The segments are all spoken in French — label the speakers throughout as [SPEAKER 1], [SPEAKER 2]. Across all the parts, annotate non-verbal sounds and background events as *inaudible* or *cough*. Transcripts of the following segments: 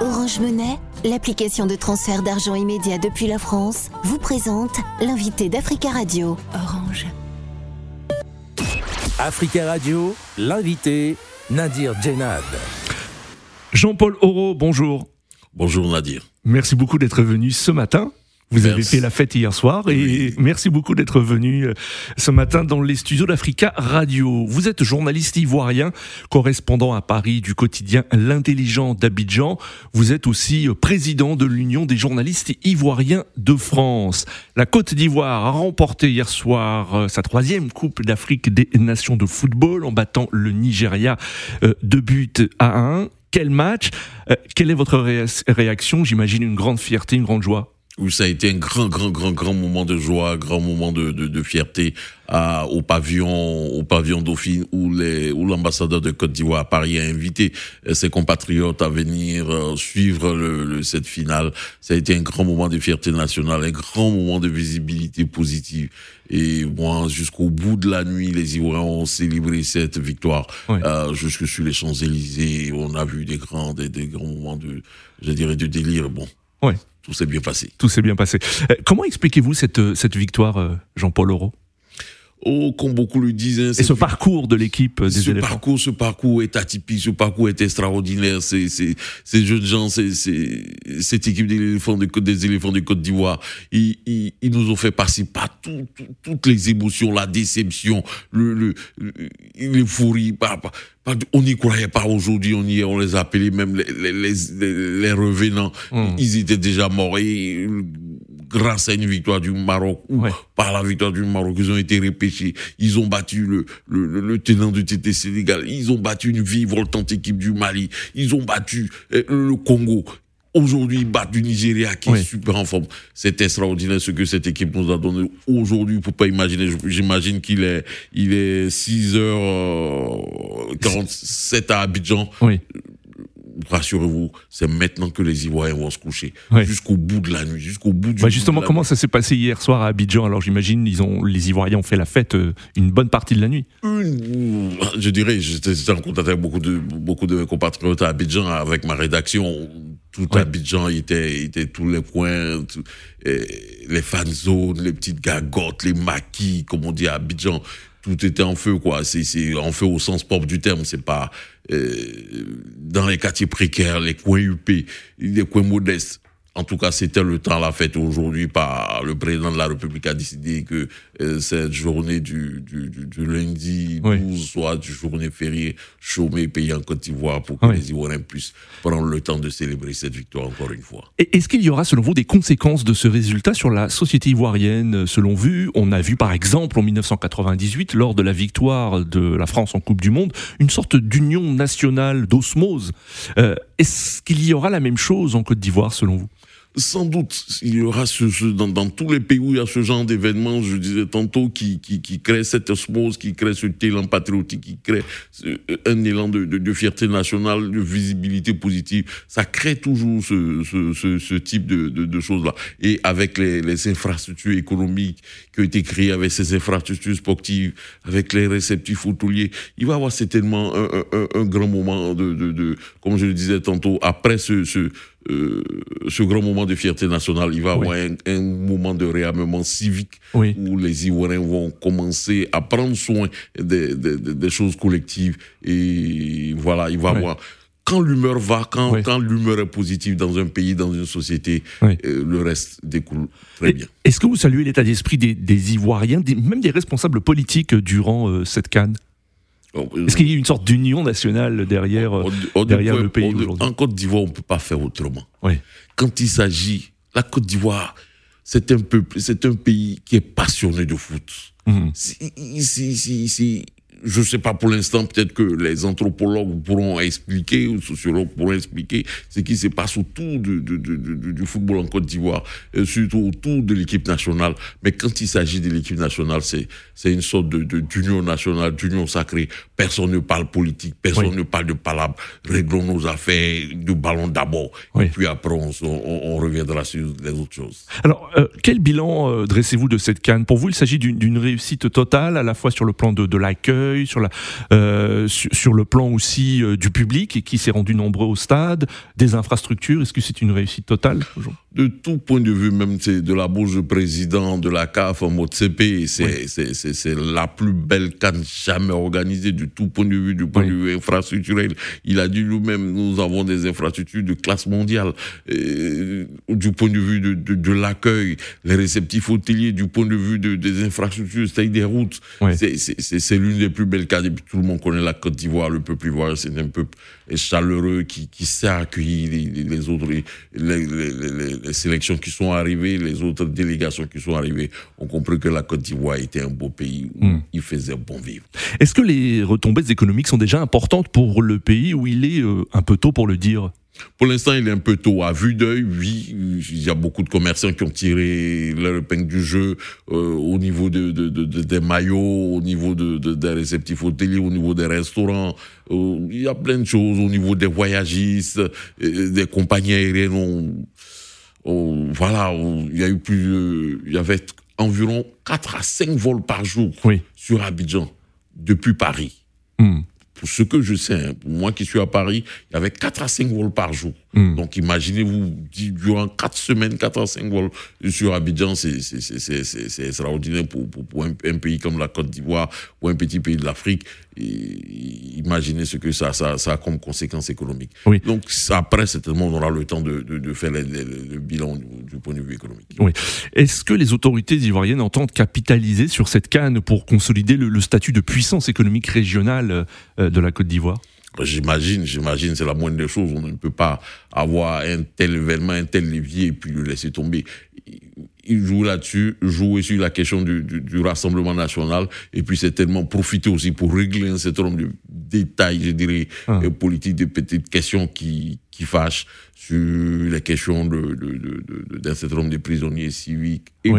[SPEAKER 1] Orange Monnaie, l'application de transfert d'argent immédiat depuis la France, vous présente l'invité d'Africa Radio. Orange.
[SPEAKER 2] Africa Radio, l'invité Nadir Djenad.
[SPEAKER 3] Jean-Paul Auro, bonjour.
[SPEAKER 4] Bonjour Nadir.
[SPEAKER 3] Merci beaucoup d'être venu ce matin vous avez fait la fête hier soir et merci beaucoup d'être venu euh, ce matin dans les studios d'Africa Radio. Vous êtes journaliste ivoirien, correspondant à Paris du quotidien L'intelligent d'Abidjan. Vous êtes aussi euh, président de l'Union des journalistes ivoiriens de France. La Côte d'Ivoire a remporté hier soir euh, sa troisième Coupe d'Afrique des Nations de football en battant le Nigeria de but à un. Quel match Quelle est votre réaction? J'imagine une grande fierté, une grande joie
[SPEAKER 4] où ça a été un grand, grand, grand, grand moment de joie, grand moment de, de, de fierté à, au pavillon, au pavillon Dauphine, où les, où l'ambassadeur de Côte d'Ivoire à Paris a invité euh, ses compatriotes à venir euh, suivre le, cette finale. Ça a été un grand moment de fierté nationale, un grand moment de visibilité positive. Et moi, jusqu'au bout de la nuit, les Ivoiriens ont célébré cette victoire, euh, jusque sur les Champs-Élysées. On a vu des grands, des, des grands moments de, je dirais, de délire. Bon.
[SPEAKER 3] Ouais
[SPEAKER 4] tout s'est bien passé.
[SPEAKER 3] Tout s'est bien passé. Euh, comment expliquez-vous cette, euh, cette victoire, euh, Jean-Paul Auro
[SPEAKER 4] Oh, comme beaucoup le disaient.
[SPEAKER 3] Et ce parcours de l'équipe des
[SPEAKER 4] ce
[SPEAKER 3] éléphants.
[SPEAKER 4] Parcours, ce parcours est atypique, ce parcours est extraordinaire. C'est, c'est, ces jeunes gens, c'est, c'est, cette équipe des de, des éléphants de Côte d'Ivoire, ils, ils, ils, nous ont fait passer par tout, tout, toutes les émotions, la déception, le, le, l'euphorie, par, par, on n'y croyait pas aujourd'hui, on y on les a appelés même les, les, les, les revenants. Mmh. Ils étaient déjà morts. Et, grâce à une victoire du Maroc ou par la victoire du Maroc, ils ont été repêchés. Ils ont battu le, le, le tenant du TT Sénégal. Ils ont battu une voltante équipe du Mali. Ils ont battu euh, le Congo. Aujourd'hui, ils battent du Nigeria qui est super en forme. C'est extraordinaire ce que cette équipe nous a donné. Aujourd'hui, faut pas imaginer, j'imagine qu'il est, il est 6h47 à Abidjan.
[SPEAKER 3] Oui
[SPEAKER 4] rassurez-vous, c'est maintenant que les Ivoiriens vont se coucher. Jusqu'au bout de la nuit, jusqu'au bout du
[SPEAKER 3] bah Justement, comment ça s'est passé hier soir à Abidjan? Alors j'imagine ils ont, les Ivoiriens ont fait la fête euh, une bonne partie de la nuit.
[SPEAKER 4] je dirais, j'étais en contact avec beaucoup de, beaucoup de compatriotes à Abidjan avec ma rédaction. Tout Abidjan était, était tous les coins, les fan zones, les petites gagottes, les maquis, comme on dit à Abidjan tout était en feu, quoi. C'est en feu au sens propre du terme. C'est pas euh, dans les quartiers précaires, les coins huppés, les coins modestes. En tout cas, c'était le temps la fête aujourd'hui par le président de la République a décidé que euh, cette journée du, du, du, lundi 12 soit du journée fériée chômée payée en Côte d'Ivoire pour que les Ivoiriens puissent prendre le temps de célébrer cette victoire encore une fois.
[SPEAKER 3] Est-ce qu'il y aura selon vous des conséquences de ce résultat sur la société ivoirienne? Selon vous, on a vu par exemple en 1998, lors de la victoire de la France en Coupe du Monde, une sorte d'union nationale, d'osmose. Euh, est-ce qu'il y aura la même chose en Côte d'Ivoire selon vous?
[SPEAKER 4] Sans doute, il y aura ce, dans, dans, tous les pays où il y a ce genre d'événements, je disais tantôt, qui, qui, qui crée cette osmose, qui crée ce élan patriotique, qui crée un élan de, de, de, fierté nationale, de visibilité positive. Ça crée toujours ce, ce, ce type de, de, choses-là. Et avec les, les, infrastructures économiques qui ont été créées, avec ces infrastructures sportives, avec les réceptifs hôteliers, il va y avoir certainement un, un, un grand moment de, comme je le disais tantôt, après ce, ce euh, ce grand moment de fierté nationale, il va y avoir un, moment de réarmement civique où les Ivoiriens vont commencer à prendre soin des, des, des choses collectives. Et voilà, il va y avoir quand l'humeur va, quand, quand l'humeur est positive dans un pays, dans une société, euh, le reste découle très bien.
[SPEAKER 3] Est-ce que vous saluez l'état d'esprit des, des Ivoiriens, même des responsables politiques durant euh, cette canne? Est-ce qu'il y a une sorte d'union nationale derrière, derrière le pays aujourd'hui
[SPEAKER 4] En Côte d'Ivoire, on ne peut pas faire autrement. Quand il s'agit, la Côte d'Ivoire, c'est un, c'est un pays qui est passionné de foot. Mmh. Si, je ne sais pas pour l'instant, peut-être que les anthropologues pourront expliquer, ou sociologues pourront expliquer ce qui se passe autour du, du, du, du football en Côte d'Ivoire, euh, surtout autour de l'équipe nationale. Mais quand il s'agit de l'équipe nationale, c'est, c'est une sorte de, d'union nationale, d'union sacrée. Personne ne parle politique, personne ne parle de palabres. Réglons nos affaires, du ballon d'abord. Et puis après, on, on, reviendra sur les autres choses.
[SPEAKER 3] Alors, euh, quel bilan euh, dressez-vous de cette canne? Pour vous, il s'agit d'une, réussite totale, à la fois sur le plan de, de l'accueil, euh, sur, le plan aussi euh, du public qui s'est rendu nombreux au stade, des infrastructures. Est-ce que c'est une réussite totale
[SPEAKER 4] De tout point de vue, même de la bouche du président de la CAF en mode CP, c'est la plus belle canne jamais organisée du tout point de vue, du point de vue infrastructurel. Il a dit lui-même, nous avons des infrastructures de classe mondiale. du point de vue de, de, l'accueil, les réceptifs hôteliers, du point de vue de, des infrastructures, c'est-à-dire des routes, c'est l'une des plus belles cannes. Et puis tout le monde connaît la Côte d'Ivoire, le peuple ivoirien, c'est un peuple chaleureux qui, qui sait accueillir les, autres, les, les, sélections qui sont arrivées, les autres délégations qui sont arrivées ont compris que la Côte d'Ivoire était un beau pays où hmm. il faisait bon vivre.
[SPEAKER 3] Est-ce que les retombées économiques sont déjà importantes pour le pays où il est euh, un peu tôt pour le dire?
[SPEAKER 4] Pour l'instant, il est un peu tôt. À vue d'œil, oui, il y a beaucoup de commerçants qui ont tiré leur épingle du jeu euh, au niveau de, des maillots, au niveau des réceptifs hôteliers, au niveau des restaurants. Euh, il y a plein de choses au niveau des voyagistes, euh, des compagnies aériennes. Voilà, il y a eu plus, il y avait environ 4 à 5 vols par jour sur Abidjan depuis Paris. Hmm pour ce que je sais, hein, pour moi qui suis à Paris, il y avait 4 à 5 vols par jour. Hmm. Donc imaginez-vous, durant 4 semaines, 4 à 5 vols sur Abidjan, c'est extraordinaire pour, pour, un, pays comme la Côte d'Ivoire ou un petit pays de l'Afrique. Imaginez ce que ça, ça, ça, a comme conséquence économique. Donc après, certainement, on aura le temps de, de, faire le, bilan du, point de vue économique.
[SPEAKER 3] Oui. Est-ce que les autorités ivoiriennes entendent capitaliser sur cette canne pour consolider le, statut de puissance économique régionale euh, de la Côte d'Ivoire?
[SPEAKER 4] J'imagine, j'imagine, c'est la moindre des choses. On ne peut pas avoir un tel événement, un tel levier et puis le laisser tomber. Il joue là-dessus, joue sur la question du, du, Rassemblement national et puis c'est tellement profiter aussi pour régler un certain nombre de détails, je dirais, ah. euh, politiques, de petites questions qui, qui fâchent sur les questions d'un de, de, certain nombre de prisonniers civiques et,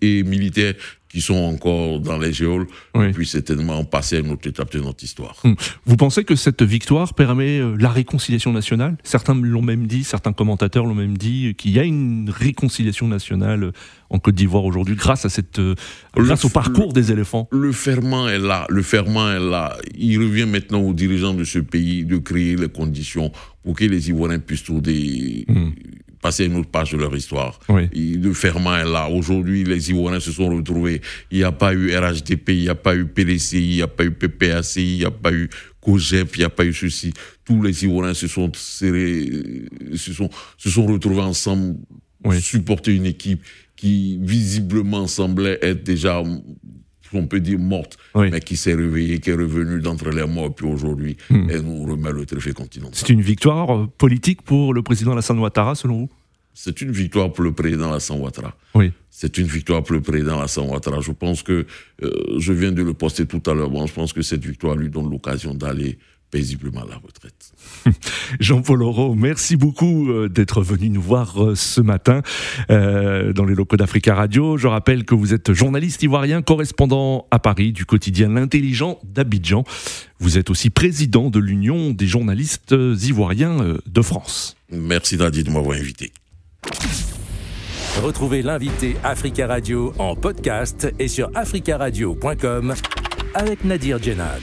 [SPEAKER 4] et militaires qui sont encore dans les géoles, oui. puis certainement passer à une autre étape de notre histoire.
[SPEAKER 3] Hum. Vous pensez que cette victoire permet euh, la réconciliation nationale? Certains l'ont même dit, certains commentateurs l'ont même dit, qu'il y a une réconciliation nationale euh, en Côte d'Ivoire aujourd'hui grâce à cette, euh, grâce au parcours des éléphants.
[SPEAKER 4] Le ferment est là, le ferment est là. Il revient maintenant aux dirigeants de ce pays de créer les conditions pour que les Ivoiriens puissent trouver hum passer une autre page de leur histoire. Le ferment est là. Aujourd'hui, les Ivoiriens se sont retrouvés. Il n'y a pas eu RHDP, il n'y a pas eu PDCI, il n'y a pas eu PPAC, il n'y a pas eu COGEP, il n'y a pas eu ceci. Tous les Ivoiriens se sont serrés, se sont, se sont retrouvés ensemble, supporter une équipe qui visiblement semblait être déjà on peut dire morte, mais qui s'est réveillée, qui est revenue d'entre les morts, puis aujourd'hui, hmm. elle nous remet le trophée continental.
[SPEAKER 3] C'est une victoire euh, politique pour le président Alassane Ouattara, selon vous?
[SPEAKER 4] C'est une victoire pour le président Alassane Ouattara. Oui. C'est une victoire pour le président Alassane Ouattara. Je pense que, euh, je viens de le poster tout à l'heure, bon, je pense que cette victoire lui donne l'occasion d'aller paisiblement à la retraite. *laughs*
[SPEAKER 3] Jean-Paul Auro, merci beaucoup euh, d'être venu nous voir euh, ce matin euh, dans les locaux d'Africa Radio. Je rappelle que vous êtes journaliste ivoirien, correspondant à Paris du quotidien L'Intelligent d'Abidjan. Vous êtes aussi président de l'Union des journalistes ivoiriens de France.
[SPEAKER 4] Merci Nadir de m'avoir invité.
[SPEAKER 2] Retrouvez l'invité Africa Radio en podcast et sur africaradio.com avec Nadir Djenad.